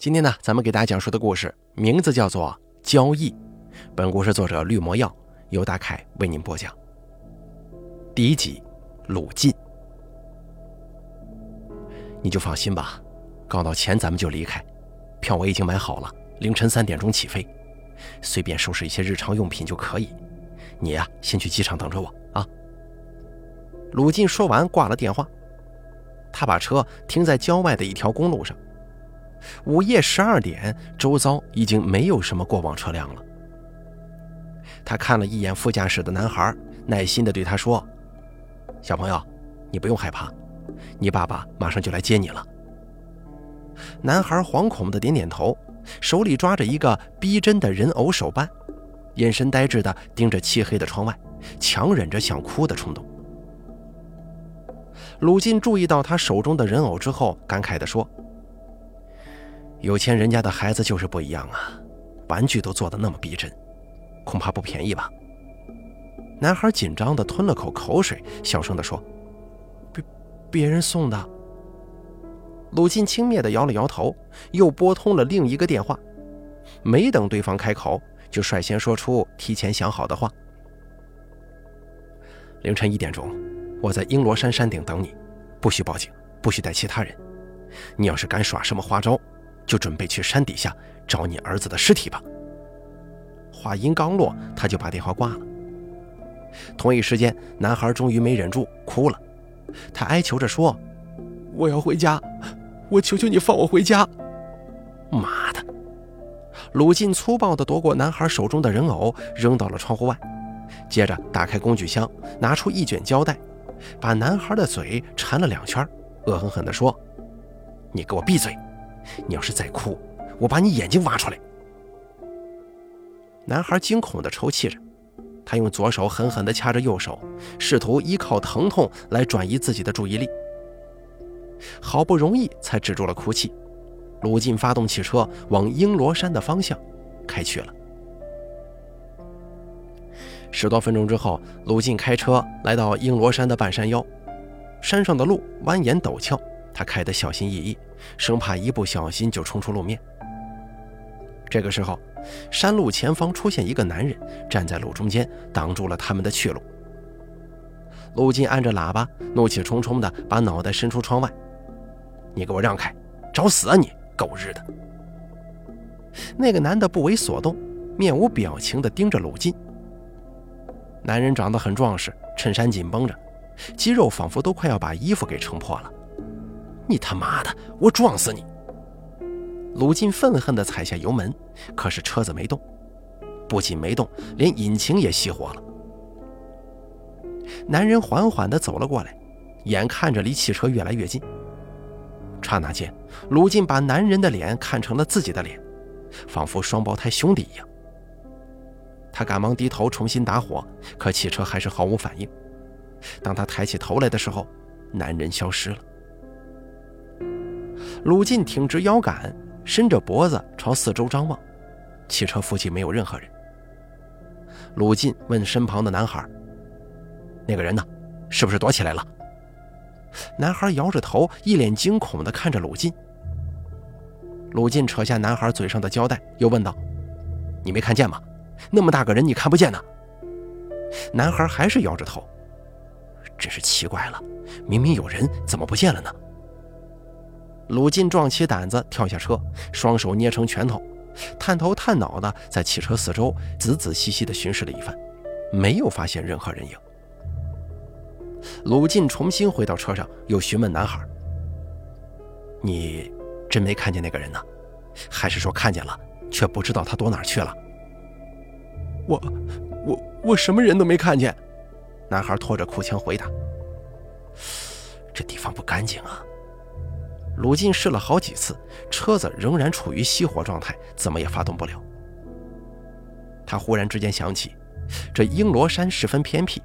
今天呢，咱们给大家讲述的故事名字叫做《交易》。本故事作者绿魔药由大凯为您播讲。第一集，鲁晋，你就放心吧，搞到钱咱们就离开，票我已经买好了，凌晨三点钟起飞，随便收拾一些日常用品就可以。你呀，先去机场等着我啊。鲁晋说完挂了电话，他把车停在郊外的一条公路上。午夜十二点，周遭已经没有什么过往车辆了。他看了一眼副驾驶的男孩，耐心地对他说：“小朋友，你不用害怕，你爸爸马上就来接你了。”男孩惶恐地点点头，手里抓着一个逼真的人偶手办，眼神呆滞地盯着漆黑的窗外，强忍着想哭的冲动。鲁晋注意到他手中的人偶之后，感慨地说。有钱人家的孩子就是不一样啊，玩具都做的那么逼真，恐怕不便宜吧？男孩紧张的吞了口口水，小声的说：“别，别人送的。”鲁晋轻蔑的摇了摇头，又拨通了另一个电话，没等对方开口，就率先说出提前想好的话：“凌晨一点钟，我在英罗山山顶等你，不许报警，不许带其他人。你要是敢耍什么花招。”就准备去山底下找你儿子的尸体吧。话音刚落，他就把电话挂了。同一时间，男孩终于没忍住，哭了。他哀求着说：“我要回家，我求求你放我回家！”妈的！鲁晋粗暴地夺过男孩手中的人偶，扔到了窗户外，接着打开工具箱，拿出一卷胶带，把男孩的嘴缠了两圈，恶狠狠地说：“你给我闭嘴！”你要是再哭，我把你眼睛挖出来！男孩惊恐地抽泣着，他用左手狠狠地掐着右手，试图依靠疼痛来转移自己的注意力。好不容易才止住了哭泣。鲁晋发动汽车往英罗山的方向开去了。十多分钟之后，鲁晋开车来到英罗山的半山腰，山上的路蜿蜒陡峭。他开得小心翼翼，生怕一不小心就冲出路面。这个时候，山路前方出现一个男人，站在路中间，挡住了他们的去路。陆金按着喇叭，怒气冲冲地把脑袋伸出窗外：“你给我让开，找死啊你，狗日的！”那个男的不为所动，面无表情地盯着鲁金。男人长得很壮实，衬衫紧绷着，肌肉仿佛都快要把衣服给撑破了。你他妈的！我撞死你！鲁晋愤恨地踩下油门，可是车子没动，不仅没动，连引擎也熄火了。男人缓缓地走了过来，眼看着离汽车越来越近。刹那间，鲁晋把男人的脸看成了自己的脸，仿佛双胞胎兄弟一样。他赶忙低头重新打火，可汽车还是毫无反应。当他抬起头来的时候，男人消失了。鲁晋挺直腰杆，伸着脖子朝四周张望，汽车附近没有任何人。鲁晋问身旁的男孩：“那个人呢？是不是躲起来了？”男孩摇着头，一脸惊恐地看着鲁晋。鲁晋扯下男孩嘴上的胶带，又问道：“你没看见吗？那么大个人，你看不见呢？”男孩还是摇着头。真是奇怪了，明明有人，怎么不见了呢？鲁晋壮起胆子跳下车，双手捏成拳头，探头探脑的在汽车四周仔仔细细的巡视了一番，没有发现任何人影。鲁晋重新回到车上，又询问男孩：“你真没看见那个人呢？还是说看见了，却不知道他躲哪去了？”“我、我、我什么人都没看见。”男孩拖着哭腔回答。“这地方不干净啊。”鲁晋试了好几次，车子仍然处于熄火状态，怎么也发动不了。他忽然之间想起，这英罗山十分偏僻，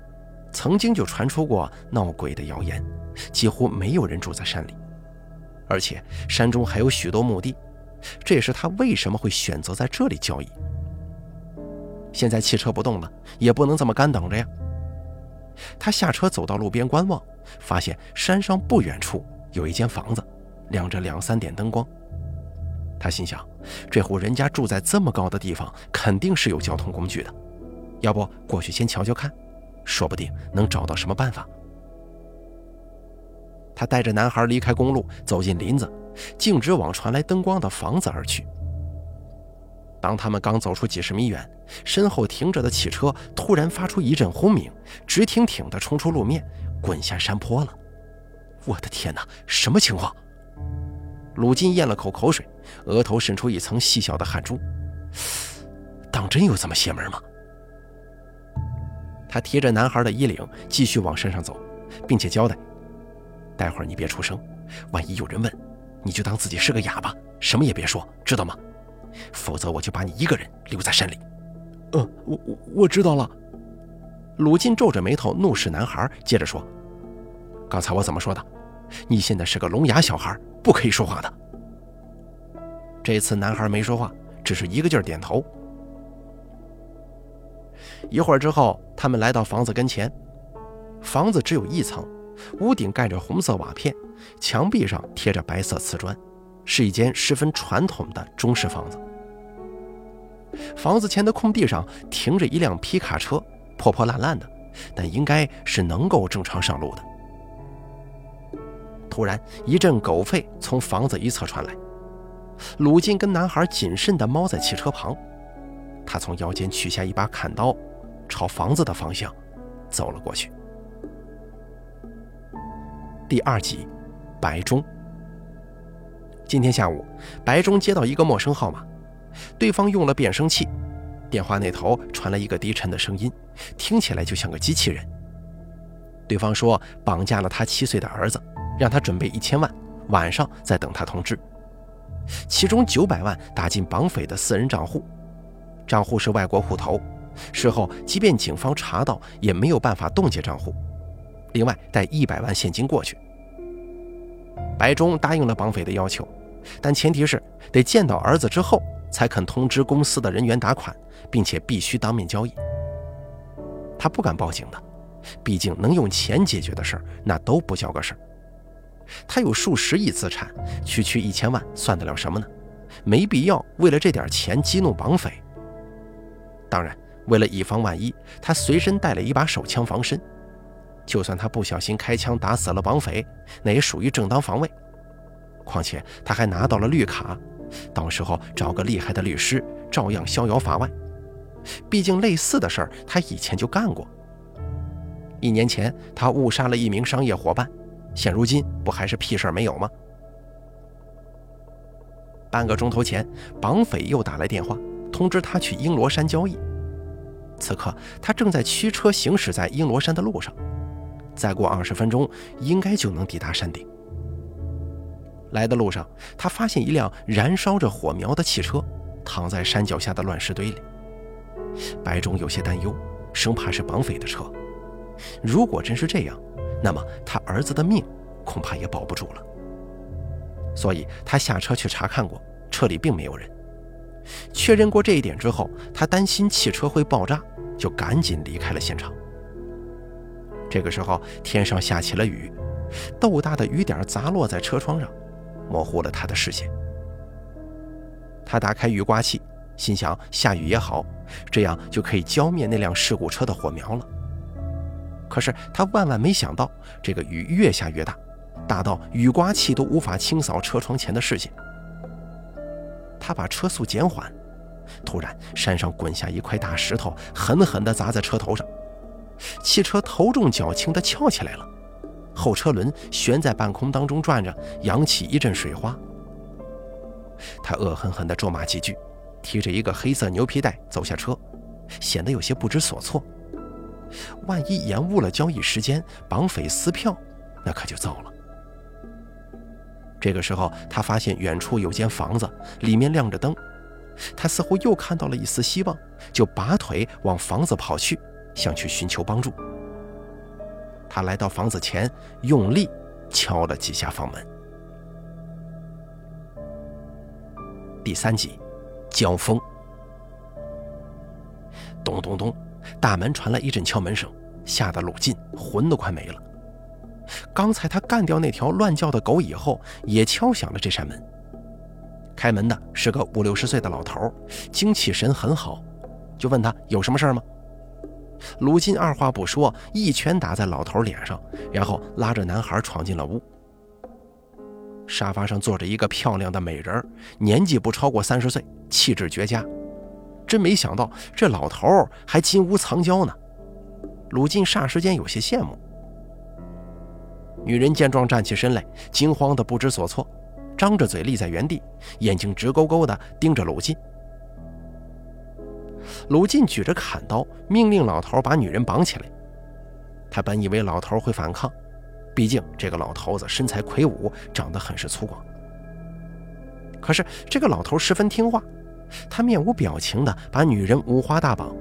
曾经就传出过闹鬼的谣言，几乎没有人住在山里，而且山中还有许多墓地，这也是他为什么会选择在这里交易。现在汽车不动了，也不能这么干等着呀。他下车走到路边观望，发现山上不远处有一间房子。亮着两三点灯光，他心想，这户人家住在这么高的地方，肯定是有交通工具的。要不过去先瞧瞧看，说不定能找到什么办法。他带着男孩离开公路，走进林子，径直往传来灯光的房子而去。当他们刚走出几十米远，身后停着的汽车突然发出一阵轰鸣，直挺挺地冲出路面，滚下山坡了。我的天哪，什么情况？鲁金咽了口口水，额头渗出一层细小的汗珠。当真有这么邪门吗？他提着男孩的衣领，继续往山上走，并且交代：“待会儿你别出声，万一有人问，你就当自己是个哑巴，什么也别说，知道吗？”否则我就把你一个人留在山里。嗯，我我我知道了。鲁金皱着眉头怒视男孩，接着说：“刚才我怎么说的？你现在是个聋哑小孩，不可以说话的。”这次男孩没说话，只是一个劲儿点头。一会儿之后，他们来到房子跟前。房子只有一层，屋顶盖着红色瓦片，墙壁上贴着白色瓷砖。是一间十分传统的中式房子。房子前的空地上停着一辆皮卡车，破破烂烂的，但应该是能够正常上路的。突然，一阵狗吠从房子一侧传来。鲁金跟男孩谨慎地猫在汽车旁，他从腰间取下一把砍刀，朝房子的方向走了过去。第二集，白中。今天下午，白中接到一个陌生号码，对方用了变声器，电话那头传来一个低沉的声音，听起来就像个机器人。对方说绑架了他七岁的儿子，让他准备一千万，晚上再等他通知。其中九百万打进绑匪的私人账户，账户是外国户头，事后即便警方查到也没有办法冻结账户。另外带一百万现金过去。白忠答应了绑匪的要求，但前提是得见到儿子之后才肯通知公司的人员打款，并且必须当面交易。他不敢报警的，毕竟能用钱解决的事儿那都不叫个事儿。他有数十亿资产，区区一千万算得了什么呢？没必要为了这点钱激怒绑匪。当然，为了以防万一，他随身带了一把手枪防身。就算他不小心开枪打死了绑匪，那也属于正当防卫。况且他还拿到了绿卡，到时候找个厉害的律师，照样逍遥法外。毕竟类似的事儿他以前就干过。一年前他误杀了一名商业伙伴，现如今不还是屁事儿没有吗？半个钟头前，绑匪又打来电话，通知他去英罗山交易。此刻他正在驱车行驶在英罗山的路上。再过二十分钟，应该就能抵达山顶。来的路上，他发现一辆燃烧着火苗的汽车，躺在山脚下的乱石堆里。白中有些担忧，生怕是绑匪的车。如果真是这样，那么他儿子的命恐怕也保不住了。所以他下车去查看过，车里并没有人。确认过这一点之后，他担心汽车会爆炸，就赶紧离开了现场。这个时候，天上下起了雨，豆大的雨点砸落在车窗上，模糊了他的视线。他打开雨刮器，心想下雨也好，这样就可以浇灭那辆事故车的火苗了。可是他万万没想到，这个雨越下越大，大到雨刮器都无法清扫车窗前的视线。他把车速减缓，突然山上滚下一块大石头，狠狠地砸在车头上。汽车头重脚轻地翘起来了，后车轮悬在半空当中转着，扬起一阵水花。他恶狠狠地咒骂几句，提着一个黑色牛皮袋走下车，显得有些不知所措。万一延误了交易时间，绑匪撕票，那可就糟了。这个时候，他发现远处有间房子，里面亮着灯，他似乎又看到了一丝希望，就拔腿往房子跑去。想去寻求帮助，他来到房子前，用力敲了几下房门。第三集，交锋。咚咚咚，大门传来一阵敲门声，吓得鲁进魂都快没了。刚才他干掉那条乱叫的狗以后，也敲响了这扇门。开门的是个五六十岁的老头，精气神很好，就问他有什么事儿吗？鲁进二话不说，一拳打在老头脸上，然后拉着男孩闯进了屋。沙发上坐着一个漂亮的美人，年纪不超过三十岁，气质绝佳。真没想到这老头还金屋藏娇呢。鲁进霎时间有些羡慕。女人见状站起身来，惊慌的不知所措，张着嘴立在原地，眼睛直勾勾的盯着鲁进。鲁进举着砍刀，命令老头把女人绑起来。他本以为老头会反抗，毕竟这个老头子身材魁梧，长得很是粗犷。可是这个老头十分听话，他面无表情的把女人五花大绑。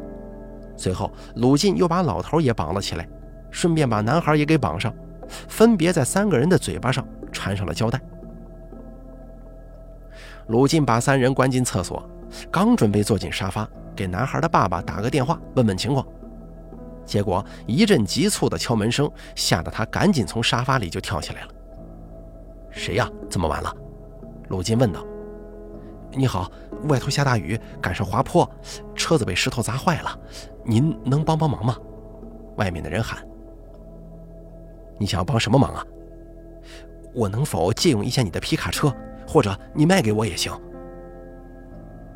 随后，鲁进又把老头也绑了起来，顺便把男孩也给绑上，分别在三个人的嘴巴上缠上了胶带。鲁进把三人关进厕所，刚准备坐进沙发。给男孩的爸爸打个电话，问问情况。结果一阵急促的敲门声，吓得他赶紧从沙发里就跳起来了。谁呀？这么晚了？鲁进问道。你好，外头下大雨，赶上滑坡，车子被石头砸坏了，您能帮帮忙吗？外面的人喊。你想要帮什么忙啊？我能否借用一下你的皮卡车，或者你卖给我也行。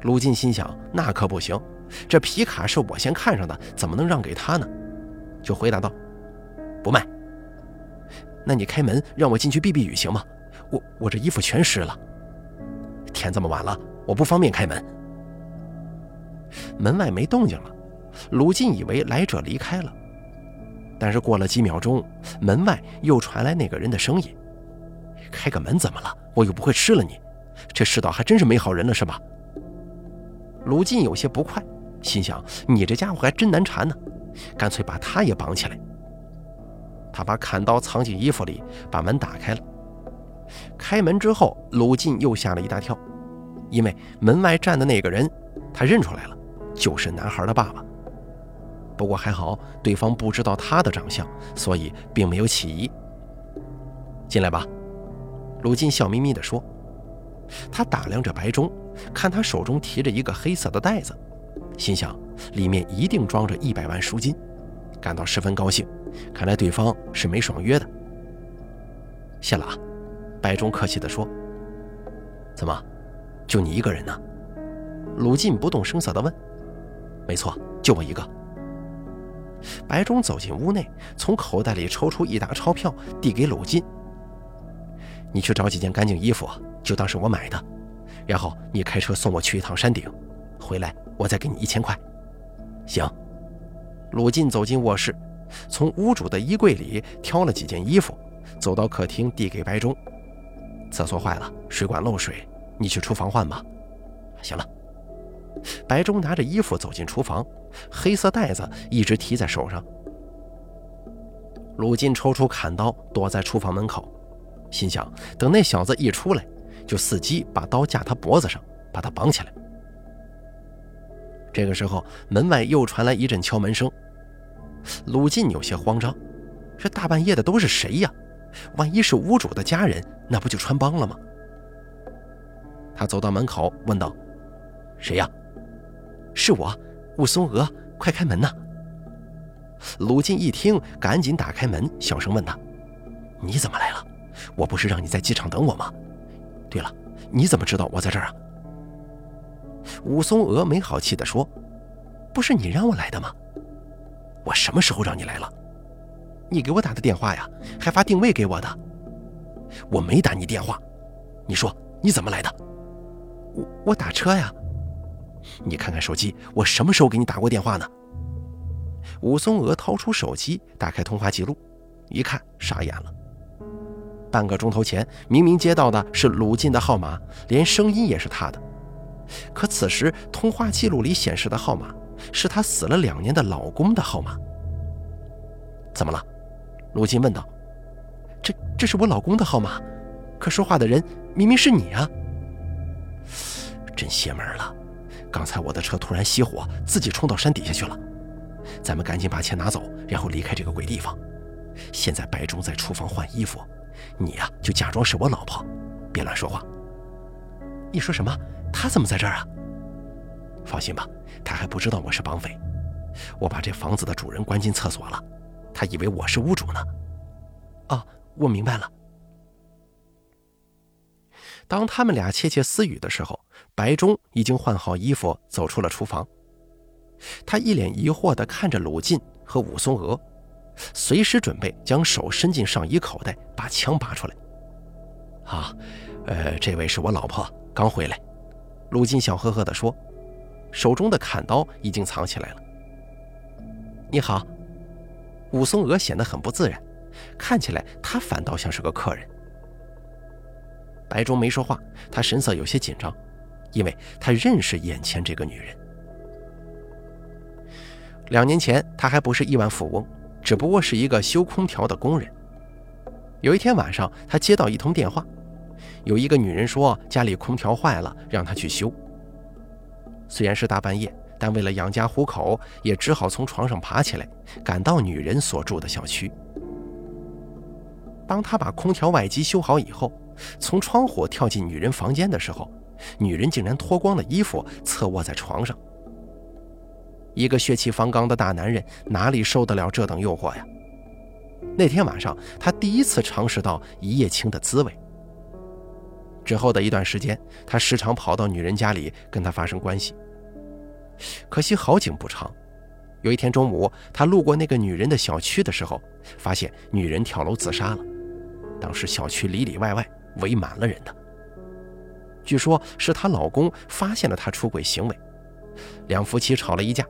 鲁进心想：“那可不行，这皮卡是我先看上的，怎么能让给他呢？”就回答道：“不卖。那你开门让我进去避避雨行吗？我我这衣服全湿了。天这么晚了，我不方便开门。”门外没动静了，鲁进以为来者离开了，但是过了几秒钟，门外又传来那个人的声音：“开个门怎么了？我又不会吃了你。这世道还真是没好人了，是吧？”鲁进有些不快，心想：“你这家伙还真难缠呢，干脆把他也绑起来。”他把砍刀藏进衣服里，把门打开了。开门之后，鲁进又吓了一大跳，因为门外站的那个人，他认出来了，就是男孩的爸爸。不过还好，对方不知道他的长相，所以并没有起疑。进来吧，鲁进笑眯眯地说。他打量着白中。看他手中提着一个黑色的袋子，心想里面一定装着一百万赎金，感到十分高兴。看来对方是没爽约的。谢了啊，白中客气地说。怎么，就你一个人呢？鲁进不动声色地问。没错，就我一个。白中走进屋内，从口袋里抽出一沓钞票，递给鲁进。你去找几件干净衣服，就当是我买的。然后你开车送我去一趟山顶，回来我再给你一千块。行。鲁进走进卧室，从屋主的衣柜里挑了几件衣服，走到客厅递给白中。厕所坏了，水管漏水，你去厨房换吧。行了。白中拿着衣服走进厨房，黑色袋子一直提在手上。鲁进抽出砍刀，躲在厨房门口，心想：等那小子一出来。就伺机把刀架他脖子上，把他绑起来。这个时候，门外又传来一阵敲门声。鲁进有些慌张，这大半夜的都是谁呀？万一是屋主的家人，那不就穿帮了吗？他走到门口，问道：“谁呀？”“是我，武松娥，快开门呐！”鲁进一听，赶紧打开门，小声问他：“你怎么来了？我不是让你在机场等我吗？”对了，你怎么知道我在这儿啊？武松娥没好气地说：“不是你让我来的吗？我什么时候让你来了？你给我打的电话呀，还发定位给我的。我没打你电话，你说你怎么来的？我打车呀。你看看手机，我什么时候给你打过电话呢？”武松娥掏出手机，打开通话记录，一看傻眼了。半个钟头前，明明接到的是鲁进的号码，连声音也是他的，可此时通话记录里显示的号码是他死了两年的老公的号码。怎么了？鲁进问道。这这是我老公的号码，可说话的人明明是你啊！真邪门了！刚才我的车突然熄火，自己冲到山底下去了。咱们赶紧把钱拿走，然后离开这个鬼地方。现在白忠在厨房换衣服。你呀，就假装是我老婆，别乱说话。你说什么？他怎么在这儿啊？放心吧，他还不知道我是绑匪。我把这房子的主人关进厕所了，他以为我是屋主呢。啊，我明白了。当他们俩窃窃私语的时候，白忠已经换好衣服走出了厨房。他一脸疑惑地看着鲁进和武松娥，随时准备将手伸进上衣口袋，把枪拔出来。啊，呃，这位是我老婆，刚回来。鲁进笑呵呵地说，手中的砍刀已经藏起来了。你好，武松娥显得很不自然，看起来他反倒像是个客人。白忠没说话，他神色有些紧张，因为他认识眼前这个女人。两年前，他还不是亿万富翁，只不过是一个修空调的工人。有一天晚上，他接到一通电话，有一个女人说家里空调坏了，让他去修。虽然是大半夜，但为了养家糊口，也只好从床上爬起来，赶到女人所住的小区。当他把空调外机修好以后，从窗户跳进女人房间的时候，女人竟然脱光了衣服，侧卧在床上。一个血气方刚的大男人哪里受得了这等诱惑呀？那天晚上，他第一次尝试到一夜情的滋味。之后的一段时间，他时常跑到女人家里跟她发生关系。可惜好景不长，有一天中午，他路过那个女人的小区的时候，发现女人跳楼自杀了。当时小区里里外外围满了人的，据说是她老公发现了她出轨行为，两夫妻吵了一架。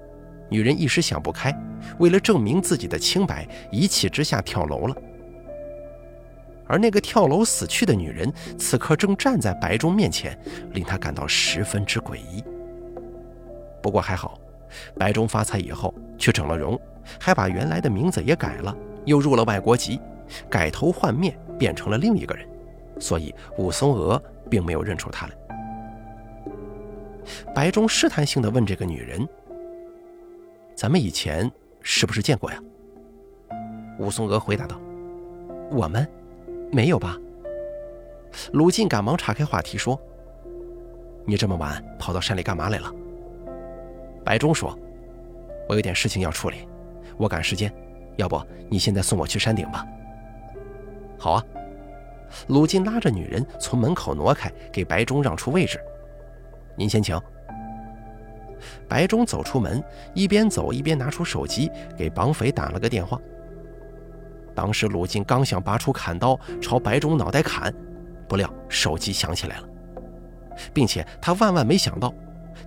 女人一时想不开，为了证明自己的清白，一气之下跳楼了。而那个跳楼死去的女人，此刻正站在白中面前，令他感到十分之诡异。不过还好，白中发财以后去整了容，还把原来的名字也改了，又入了外国籍，改头换面变成了另一个人，所以武松娥并没有认出他来。白忠试探性地问这个女人。咱们以前是不是见过呀？武松娥回答道：“我们没有吧？”鲁进赶忙岔开话题说：“你这么晚跑到山里干嘛来了？”白忠说：“我有点事情要处理，我赶时间，要不你现在送我去山顶吧？”好啊。鲁进拉着女人从门口挪开，给白忠让出位置：“您先请。”白忠走出门，一边走一边拿出手机给绑匪打了个电话。当时鲁进刚想拔出砍刀朝白忠脑袋砍，不料手机响起来了，并且他万万没想到，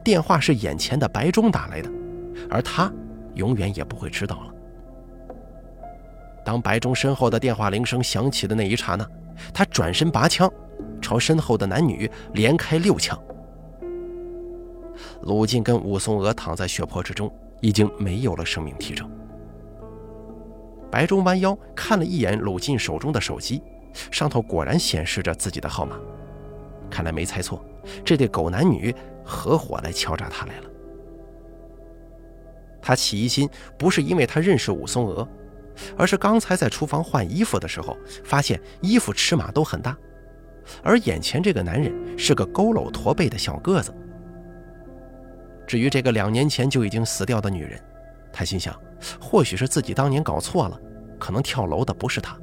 电话是眼前的白忠打来的，而他永远也不会知道了。当白忠身后的电话铃声响起的那一刹那，他转身拔枪，朝身后的男女连开六枪。鲁进跟武松娥躺在血泊之中，已经没有了生命体征。白忠弯腰看了一眼鲁进手中的手机，上头果然显示着自己的号码。看来没猜错，这对狗男女合伙来敲诈他来了。他起疑心不是因为他认识武松娥，而是刚才在厨房换衣服的时候，发现衣服尺码都很大，而眼前这个男人是个佝偻驼背的小个子。至于这个两年前就已经死掉的女人，他心想，或许是自己当年搞错了，可能跳楼的不是她。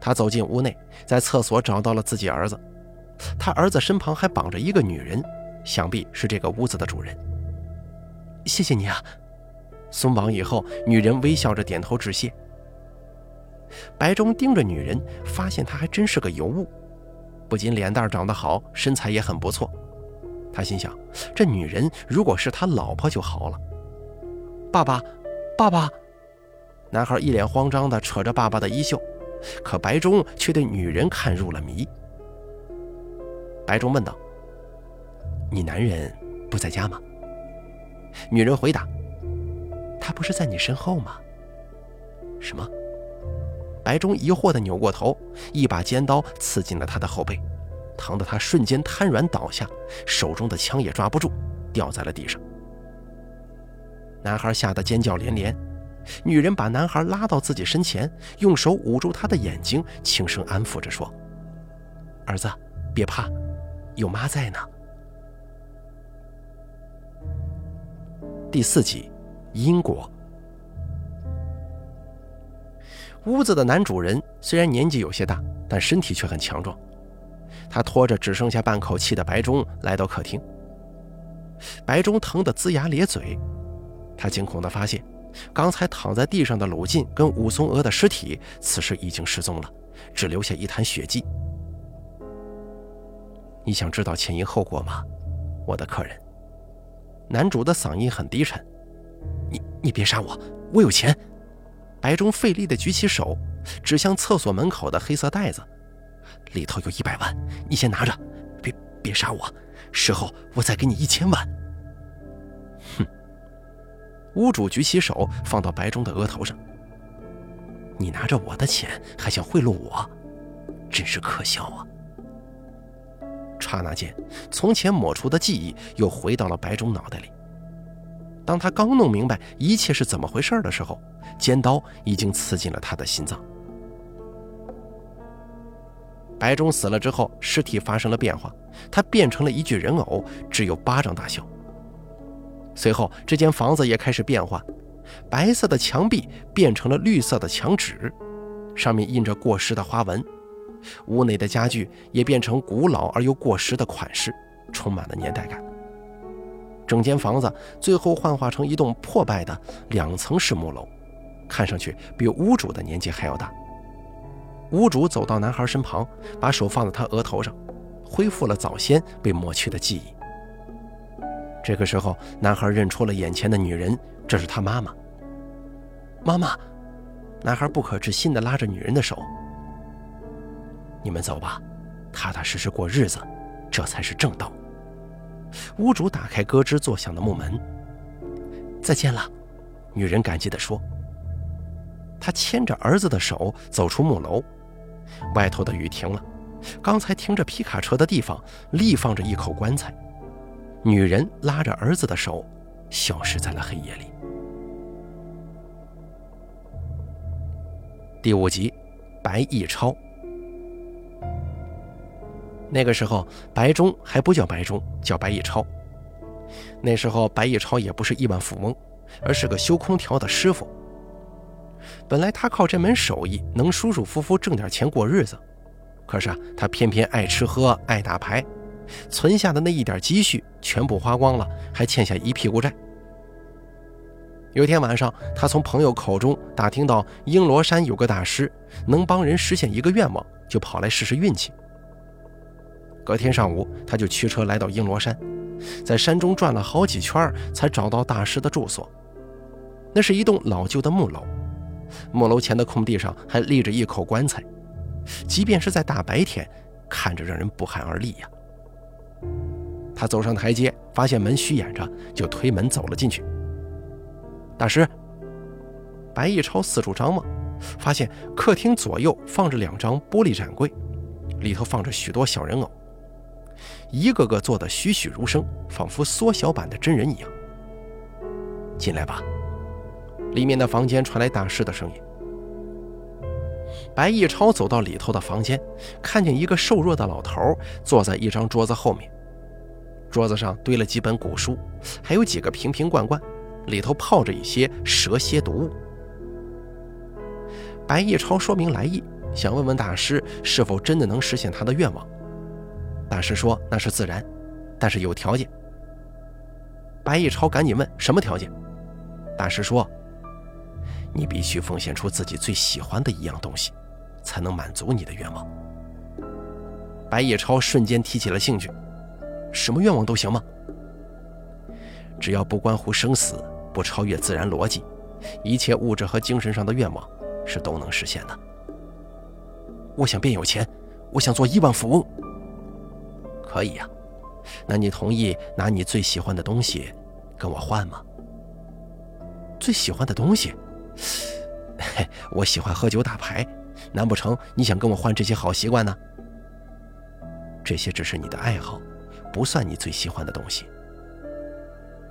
他走进屋内，在厕所找到了自己儿子，他儿子身旁还绑着一个女人，想必是这个屋子的主人。谢谢你啊！松绑以后，女人微笑着点头致谢。白忠盯着女人，发现她还真是个尤物，不仅脸蛋长得好，身材也很不错。他心想：这女人如果是他老婆就好了。爸爸，爸爸！男孩一脸慌张地扯着爸爸的衣袖，可白忠却对女人看入了迷。白忠问道：“你男人不在家吗？”女人回答：“他不是在你身后吗？”什么？白忠疑惑地扭过头，一把尖刀刺进了他的后背。疼得他瞬间瘫软倒下，手中的枪也抓不住，掉在了地上。男孩吓得尖叫连连，女人把男孩拉到自己身前，用手捂住他的眼睛，轻声安抚着说：“儿子，别怕，有妈在呢。第四集，因果。屋子的男主人虽然年纪有些大，但身体却很强壮。他拖着只剩下半口气的白忠来到客厅。白忠疼得龇牙咧嘴，他惊恐地发现，刚才躺在地上的鲁晋跟武松娥的尸体，此时已经失踪了，只留下一滩血迹。你想知道前因后果吗，我的客人？男主的嗓音很低沉。你你别杀我，我有钱。白忠费力地举起手，指向厕所门口的黑色袋子，里头有一百万，你先拿着，别别杀我，事后我再给你一千万。哼！屋主举起手放到白忠的额头上，你拿着我的钱还想贿赂我，真是可笑啊！刹那间，从前抹除的记忆又回到了白忠脑袋里。当他刚弄明白一切是怎么回事的时候，尖刀已经刺进了他的心脏。白忠死了之后，尸体发生了变化，他变成了一具人偶，只有巴掌大小。随后，这间房子也开始变化，白色的墙壁变成了绿色的墙纸，上面印着过时的花纹。屋内的家具也变成古老而又过时的款式，充满了年代感。整间房子最后幻化成一栋破败的两层式木楼，看上去比屋主的年纪还要大。屋主走到男孩身旁，把手放在他额头上，恢复了早先被抹去的记忆。这个时候，男孩认出了眼前的女人，这是他妈妈。妈妈，男孩不可置信地拉着女人的手。你们走吧，踏踏实实过日子，这才是正道。屋主打开咯吱作响的木门。再见了，女人感激地说。她牵着儿子的手走出木楼，外头的雨停了，刚才停着皮卡车的地方立放着一口棺材。女人拉着儿子的手，消失在了黑夜里。第五集，白逸超。那个时候，白忠还不叫白忠，叫白逸超。那时候，白逸超也不是亿万富翁，而是个修空调的师傅。本来他靠这门手艺能舒舒服服挣点钱过日子，可是啊，他偏偏爱吃喝，爱打牌，存下的那一点积蓄全部花光了，还欠下一屁股债。有天晚上，他从朋友口中打听到英罗山有个大师能帮人实现一个愿望，就跑来试试运气。隔天上午，他就驱车来到英罗山，在山中转了好几圈，才找到大师的住所。那是一栋老旧的木楼，木楼前的空地上还立着一口棺材，即便是在大白天，看着让人不寒而栗呀。他走上台阶，发现门虚掩着，就推门走了进去。大师，白逸超四处张望，发现客厅左右放着两张玻璃展柜，里头放着许多小人偶。一个个做的栩栩如生，仿佛缩小版的真人一样。进来吧，里面的房间传来大师的声音。白逸超走到里头的房间，看见一个瘦弱的老头坐在一张桌子后面，桌子上堆了几本古书，还有几个瓶瓶罐罐，里头泡着一些蛇蝎毒物。白逸超说明来意，想问问大师是否真的能实现他的愿望。大师说：“那是自然，但是有条件。”白逸超赶紧问：“什么条件？”大师说：“你必须奉献出自己最喜欢的一样东西，才能满足你的愿望。”白逸超瞬间提起了兴趣：“什么愿望都行吗？只要不关乎生死，不超越自然逻辑，一切物质和精神上的愿望是都能实现的。”我想变有钱，我想做亿万富翁。可以呀，那你同意拿你最喜欢的东西跟我换吗？最喜欢的东西？嘿，我喜欢喝酒打牌，难不成你想跟我换这些好习惯呢？这些只是你的爱好，不算你最喜欢的东西。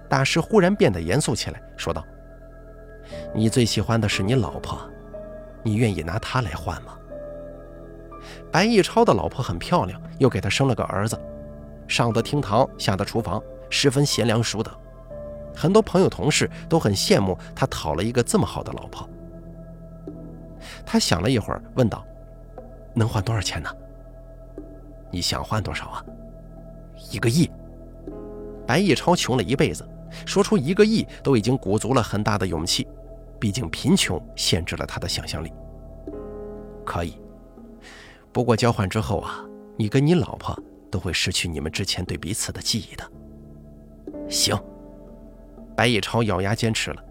大师忽然变得严肃起来，说道：“你最喜欢的是你老婆，你愿意拿她来换吗？”白义超的老婆很漂亮，又给他生了个儿子，上得厅堂，下得厨房，十分贤良淑德。很多朋友同事都很羡慕他讨了一个这么好的老婆。他想了一会儿，问道：“能换多少钱呢？你想换多少啊？一个亿。”白义超穷了一辈子，说出一个亿都已经鼓足了很大的勇气。毕竟贫穷限制了他的想象力。可以，不过交换之后啊，你跟你老婆都会失去你们之前对彼此的记忆的。行。白义超咬牙坚持了，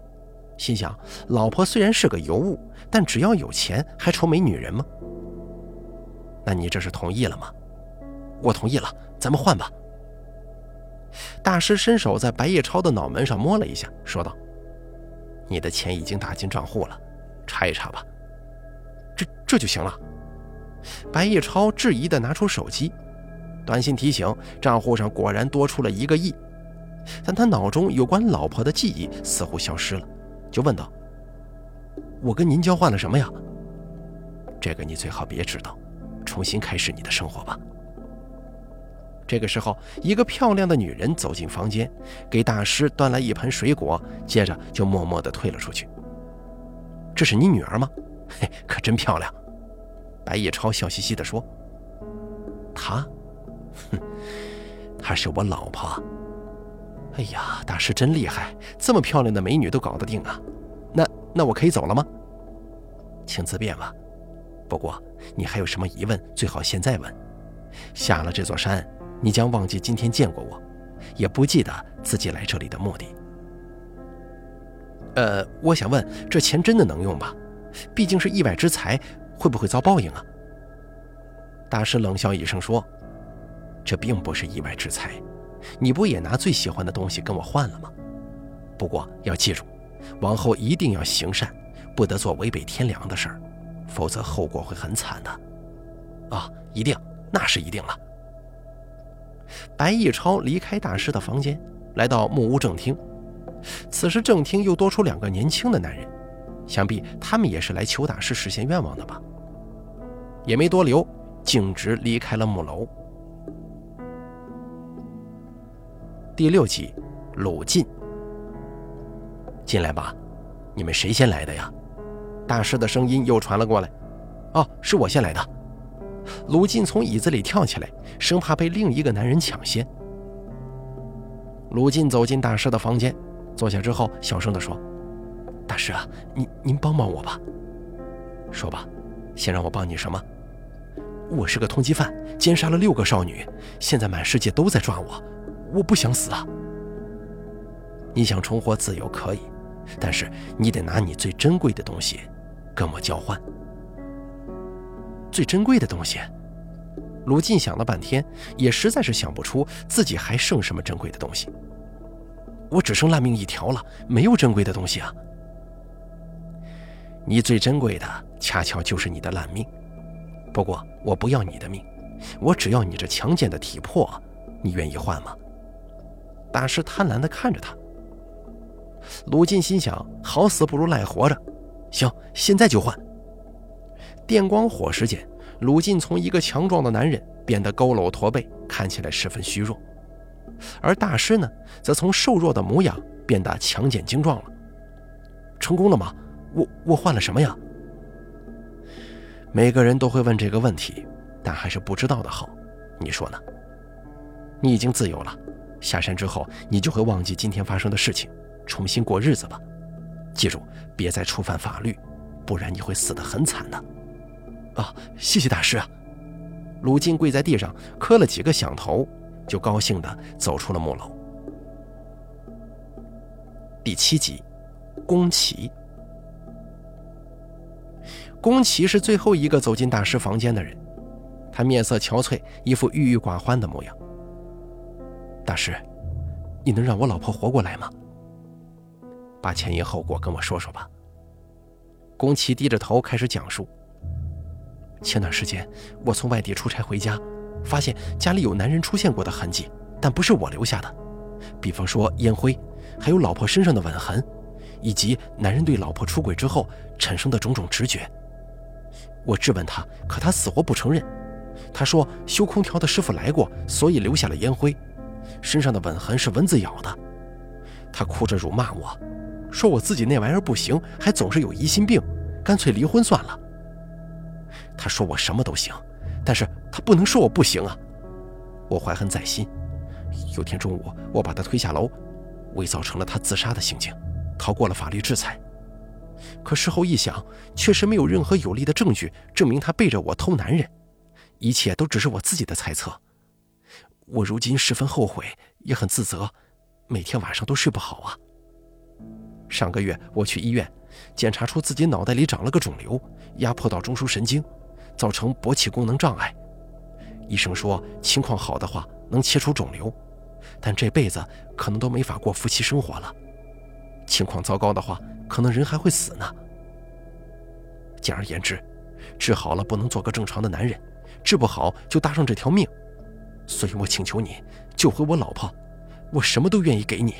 心想：老婆虽然是个尤物，但只要有钱，还愁没女人吗？那你这是同意了吗？我同意了，咱们换吧。大师伸手在白叶超的脑门上摸了一下，说道：“你的钱已经打进账户了，查一查吧。”这这就行了。白叶超质疑地拿出手机，短信提醒：账户上果然多出了一个亿。但他脑中有关老婆的记忆似乎消失了，就问道：“我跟您交换了什么呀？”这个你最好别知道，重新开始你的生活吧。这个时候，一个漂亮的女人走进房间，给大师端来一盆水果，接着就默默地退了出去。这是你女儿吗？嘿，可真漂亮。白叶超笑嘻嘻地说：“她，哼，她是我老婆。”哎呀，大师真厉害，这么漂亮的美女都搞得定啊！那那我可以走了吗？请自便吧。不过你还有什么疑问，最好现在问。下了这座山，你将忘记今天见过我，也不记得自己来这里的目的。呃，我想问，这钱真的能用吧？毕竟是意外之财，会不会遭报应啊？大师冷笑一声说：“这并不是意外之财。”你不也拿最喜欢的东西跟我换了吗？不过要记住，往后一定要行善，不得做违背天良的事儿，否则后果会很惨的。啊，一定，那是一定了。白义超离开大师的房间，来到木屋正厅。此时正厅又多出两个年轻的男人，想必他们也是来求大师实现愿望的吧。也没多留，径直离开了木楼。第六集，鲁晋，进来吧，你们谁先来的呀？大师的声音又传了过来。哦，是我先来的。鲁晋从椅子里跳起来，生怕被另一个男人抢先。鲁晋走进大师的房间，坐下之后，小声地说：“是啊，您您帮帮我吧。说吧，先让我帮你什么？我是个通缉犯，奸杀了六个少女，现在满世界都在抓我。”我不想死啊！你想重获自由可以，但是你得拿你最珍贵的东西跟我交换。最珍贵的东西，鲁晋想了半天，也实在是想不出自己还剩什么珍贵的东西。我只剩烂命一条了，没有珍贵的东西啊！你最珍贵的，恰巧就是你的烂命。不过我不要你的命，我只要你这强健的体魄，你愿意换吗？大师贪婪地看着他，鲁晋心想：好死不如赖活着，行，现在就换。电光火石间，鲁晋从一个强壮的男人变得佝偻驼背，看起来十分虚弱；而大师呢，则从瘦弱的模样变得强健精壮了。成功了吗？我我换了什么呀？每个人都会问这个问题，但还是不知道的好。你说呢？你已经自由了。下山之后，你就会忘记今天发生的事情，重新过日子吧。记住，别再触犯法律，不然你会死得很惨的。啊，谢谢大师啊！鲁晋跪在地上磕了几个响头，就高兴地走出了木楼。第七集，宫崎。宫崎是最后一个走进大师房间的人，他面色憔悴，一副郁郁寡欢的模样。大师，你能让我老婆活过来吗？把前因后果跟我说说吧。宫崎低着头开始讲述。前段时间我从外地出差回家，发现家里有男人出现过的痕迹，但不是我留下的。比方说烟灰，还有老婆身上的吻痕，以及男人对老婆出轨之后产生的种种直觉。我质问他，可他死活不承认，他说修空调的师傅来过，所以留下了烟灰，身上的吻痕是蚊子咬的。他哭着辱骂我，说我自己那玩意儿不行，还总是有疑心病，干脆离婚算了。他说我什么都行，但是他不能说我不行啊！我怀恨在心。有天中午，我把他推下楼，伪造成了他自杀的行径，逃过了法律制裁。可事后一想，确实没有任何有力的证据证明他背着我偷男人，一切都只是我自己的猜测。我如今十分后悔，也很自责，每天晚上都睡不好啊。上个月我去医院，检查出自己脑袋里长了个肿瘤，压迫到中枢神经，造成勃起功能障碍。医生说情况好的话能切除肿瘤，但这辈子可能都没法过夫妻生活了。情况糟糕的话，可能人还会死呢。简而言之，治好了不能做个正常的男人，治不好就搭上这条命。所以我请求你救回我老婆，我什么都愿意给你，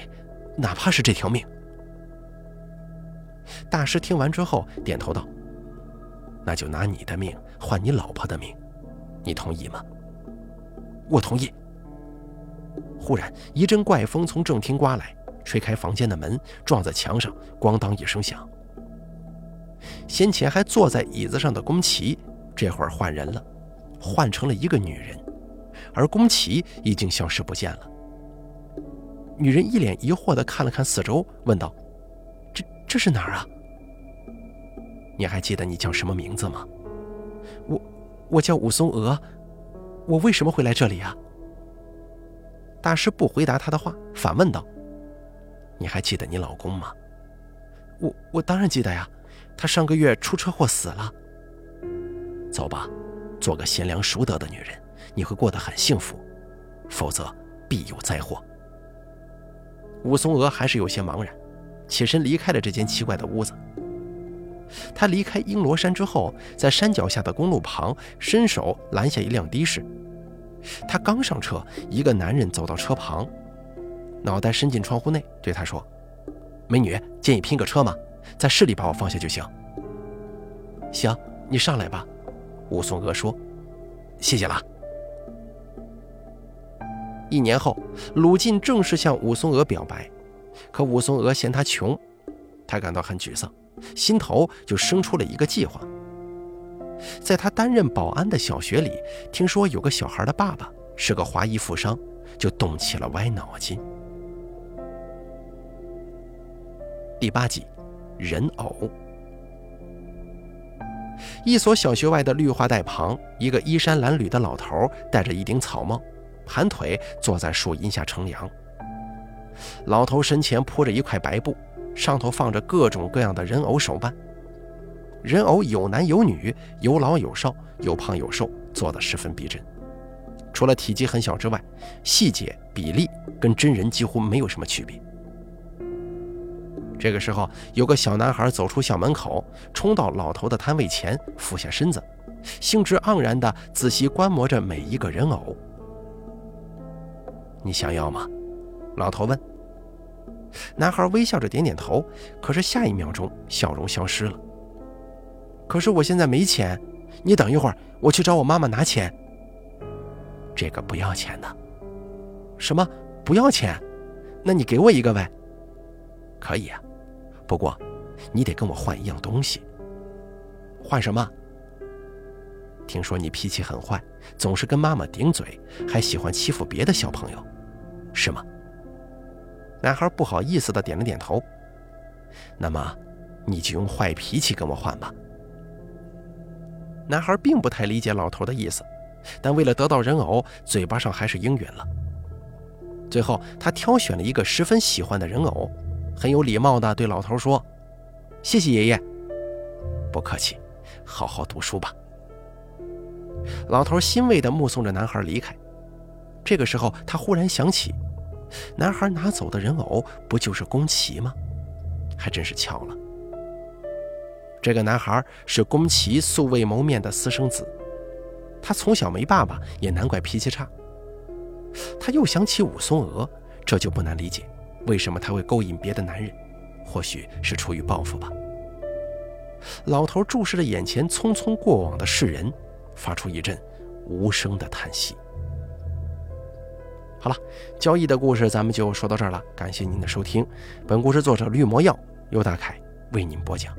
哪怕是这条命。大师听完之后点头道：“那就拿你的命换你老婆的命，你同意吗？”我同意。忽然一阵怪风从正厅刮来，吹开房间的门，撞在墙上，咣当一声响。先前还坐在椅子上的宫崎，这会儿换人了，换成了一个女人，而宫崎已经消失不见了。女人一脸疑惑地看了看四周，问道：“这这是哪儿啊？你还记得你叫什么名字吗？”“我，我叫武松娥。我为什么会来这里啊？”大师不回答他的话，反问道：“你还记得你老公吗？”“我我当然记得呀。”他上个月出车祸死了。走吧，做个贤良淑德的女人，你会过得很幸福；否则，必有灾祸。武松娥还是有些茫然，起身离开了这间奇怪的屋子。他离开英罗山之后，在山脚下的公路旁伸手拦下一辆的士。他刚上车，一个男人走到车旁，脑袋伸进窗户内，对他说：“美女，建议拼个车吗？”在市里把我放下就行。行，你上来吧。”武松娥说，“谢谢了。”一年后，鲁晋正式向武松娥表白，可武松娥嫌他穷，他感到很沮丧，心头就生出了一个计划。在他担任保安的小学里，听说有个小孩的爸爸是个华裔富商，就动起了歪脑筋。第八集。人偶。一所小学外的绿化带旁，一个衣衫褴褛的老头戴着一顶草帽，盘腿坐在树荫下乘凉。老头身前铺着一块白布，上头放着各种各样的人偶手办。人偶有男有女，有老有少，有胖有瘦，做得十分逼真。除了体积很小之外，细节比例跟真人几乎没有什么区别。这个时候，有个小男孩走出校门口，冲到老头的摊位前，俯下身子，兴致盎然地仔细观摩着每一个人偶。你想要吗？老头问。男孩微笑着点点头，可是下一秒钟，笑容消失了。可是我现在没钱，你等一会儿，我去找我妈妈拿钱。这个不要钱的。什么？不要钱？那你给我一个呗。可以啊。不过，你得跟我换一样东西。换什么？听说你脾气很坏，总是跟妈妈顶嘴，还喜欢欺负别的小朋友，是吗？男孩不好意思的点了点头。那么，你就用坏脾气跟我换吧。男孩并不太理解老头的意思，但为了得到人偶，嘴巴上还是应允了。最后，他挑选了一个十分喜欢的人偶。很有礼貌地对老头说：“谢谢爷爷。”不客气，好好读书吧。老头欣慰地目送着男孩离开。这个时候，他忽然想起，男孩拿走的人偶不就是宫崎吗？还真是巧了。这个男孩是宫崎素未谋面的私生子，他从小没爸爸，也难怪脾气差。他又想起武松娥，这就不难理解。为什么他会勾引别的男人？或许是出于报复吧。老头注视着眼前匆匆过往的世人，发出一阵无声的叹息。好了，交易的故事咱们就说到这儿了，感谢您的收听。本故事作者绿魔药由大凯为您播讲。